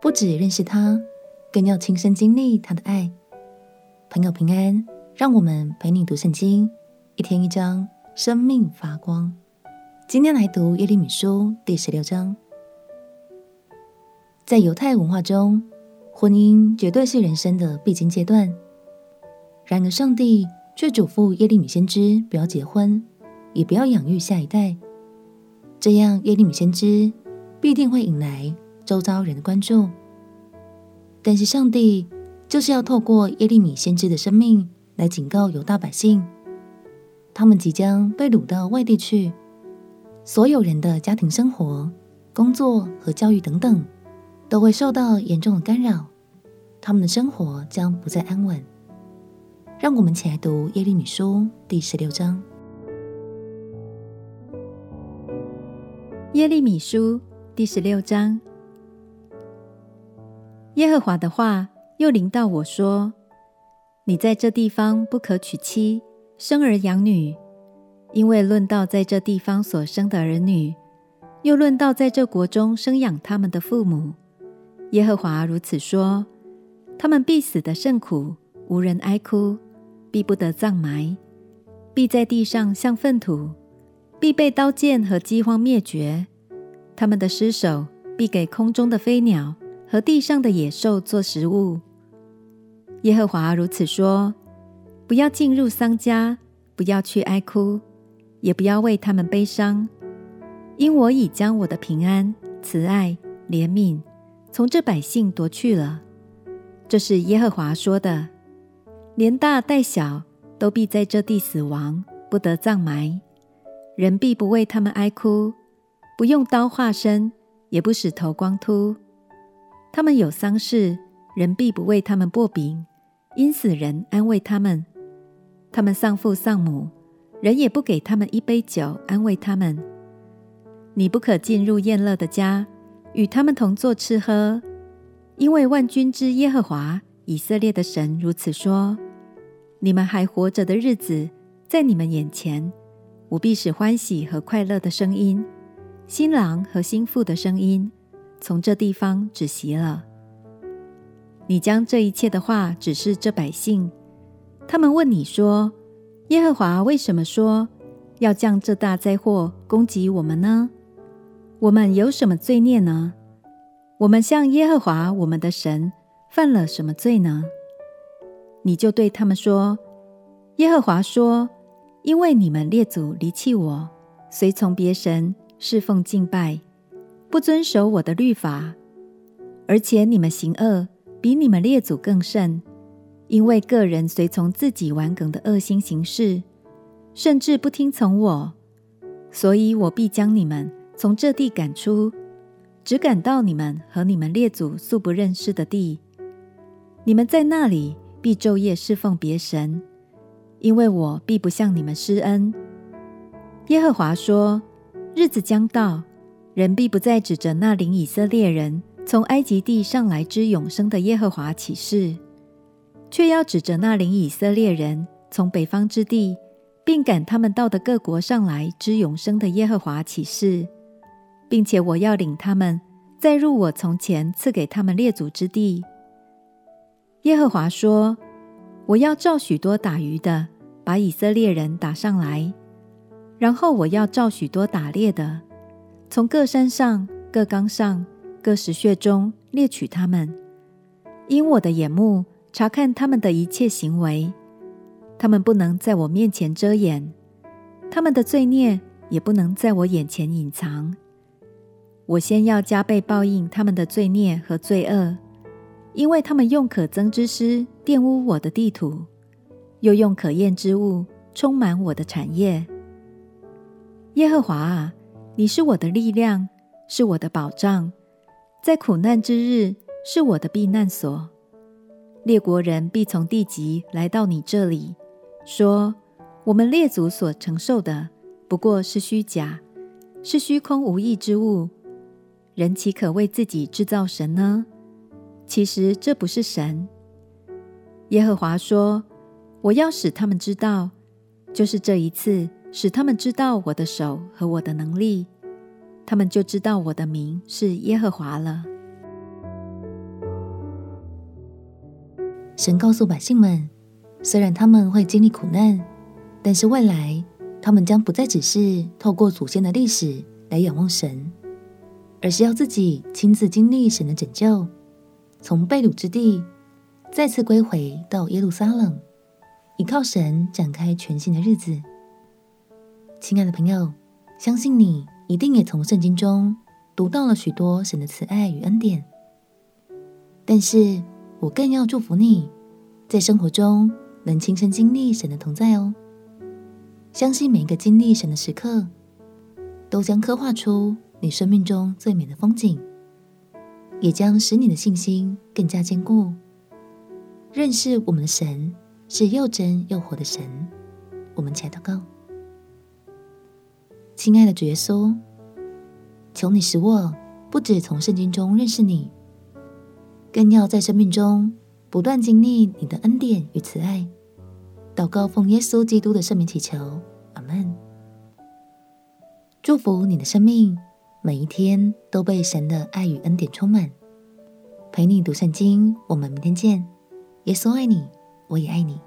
不只认识他，更要亲身经历他的爱。朋友平安，让我们陪你读圣经，一天一章，生命发光。今天来读耶利米书第十六章。在犹太文化中，婚姻绝对是人生的必经阶段。然而，上帝却嘱咐耶利米先知不要结婚，也不要养育下一代。这样，耶利米先知必定会引来周遭人的关注。但是，上帝就是要透过耶利米先知的生命来警告犹大百姓，他们即将被掳到外地去，所有人的家庭生活、工作和教育等等，都会受到严重的干扰，他们的生活将不再安稳。让我们起来读耶利米书第十六章。耶利米书第十六章，耶和华的话又临到我说：“你在这地方不可娶妻，生儿养女，因为论到在这地方所生的儿女，又论到在这国中生养他们的父母，耶和华如此说：他们必死得甚苦，无人哀哭。”必不得葬埋，必在地上像粪土，必被刀剑和饥荒灭绝。他们的尸首必给空中的飞鸟和地上的野兽做食物。耶和华如此说：不要进入丧家，不要去哀哭，也不要为他们悲伤，因我已将我的平安、慈爱、怜悯从这百姓夺去了。这是耶和华说的。连大带小都必在这地死亡，不得葬埋。人必不为他们哀哭，不用刀划身，也不使头光秃。他们有丧事，人必不为他们擘饼，因死人安慰他们。他们丧父丧母，人也不给他们一杯酒安慰他们。你不可进入宴乐的家，与他们同坐吃喝，因为万军之耶和华以色列的神如此说。你们还活着的日子，在你们眼前，我必使欢喜和快乐的声音、新郎和新妇的声音，从这地方止息了。你将这一切的话指示这百姓，他们问你说：“耶和华为什么说要降这大灾祸攻击我们呢？我们有什么罪孽呢？我们向耶和华我们的神犯了什么罪呢？”你就对他们说：“耶和华说，因为你们列祖离弃我，随从别神侍奉敬拜，不遵守我的律法，而且你们行恶比你们列祖更甚，因为个人随从自己顽梗的恶心行事，甚至不听从我，所以我必将你们从这地赶出，只赶到你们和你们列祖素不认识的地，你们在那里。”必昼夜侍奉别神，因为我必不向你们施恩。耶和华说：日子将到，人必不再指着那领以色列人从埃及地上来之永生的耶和华起誓，却要指着那领以色列人从北方之地，并赶他们到的各国上来之永生的耶和华起誓，并且我要领他们再入我从前赐给他们列祖之地。耶和华说：“我要召许多打鱼的，把以色列人打上来；然后我要召许多打猎的，从各山上、各冈上、各石穴中猎取他们。因我的眼目查看他们的一切行为，他们不能在我面前遮掩，他们的罪孽也不能在我眼前隐藏。我先要加倍报应他们的罪孽和罪恶。”因为他们用可憎之师玷污我的地土，又用可厌之物充满我的产业。耶和华啊，你是我的力量，是我的保障，在苦难之日是我的避难所。列国人必从地极来到你这里，说：我们列祖所承受的不过是虚假，是虚空无益之物。人岂可为自己制造神呢？其实这不是神。耶和华说：“我要使他们知道，就是这一次，使他们知道我的手和我的能力，他们就知道我的名是耶和华了。”神告诉百姓们，虽然他们会经历苦难，但是未来他们将不再只是透过祖先的历史来仰望神，而是要自己亲自经历神的拯救，从被掳之地再次归回到耶路撒冷，依靠神展开全新的日子。亲爱的朋友，相信你一定也从圣经中读到了许多神的慈爱与恩典，但是，我更要祝福你，在生活中能亲身经历神的同在哦。相信每一个经历神的时刻，都将刻画出你生命中最美的风景，也将使你的信心更加坚固。认识我们的神是又真又活的神。我们起来祷告，亲爱的主耶稣，求你使我不止从圣经中认识你。更要在生命中不断经历你的恩典与慈爱，祷告奉耶稣基督的圣名祈求，阿门。祝福你的生命，每一天都被神的爱与恩典充满。陪你读圣经，我们明天见。耶稣爱你，我也爱你。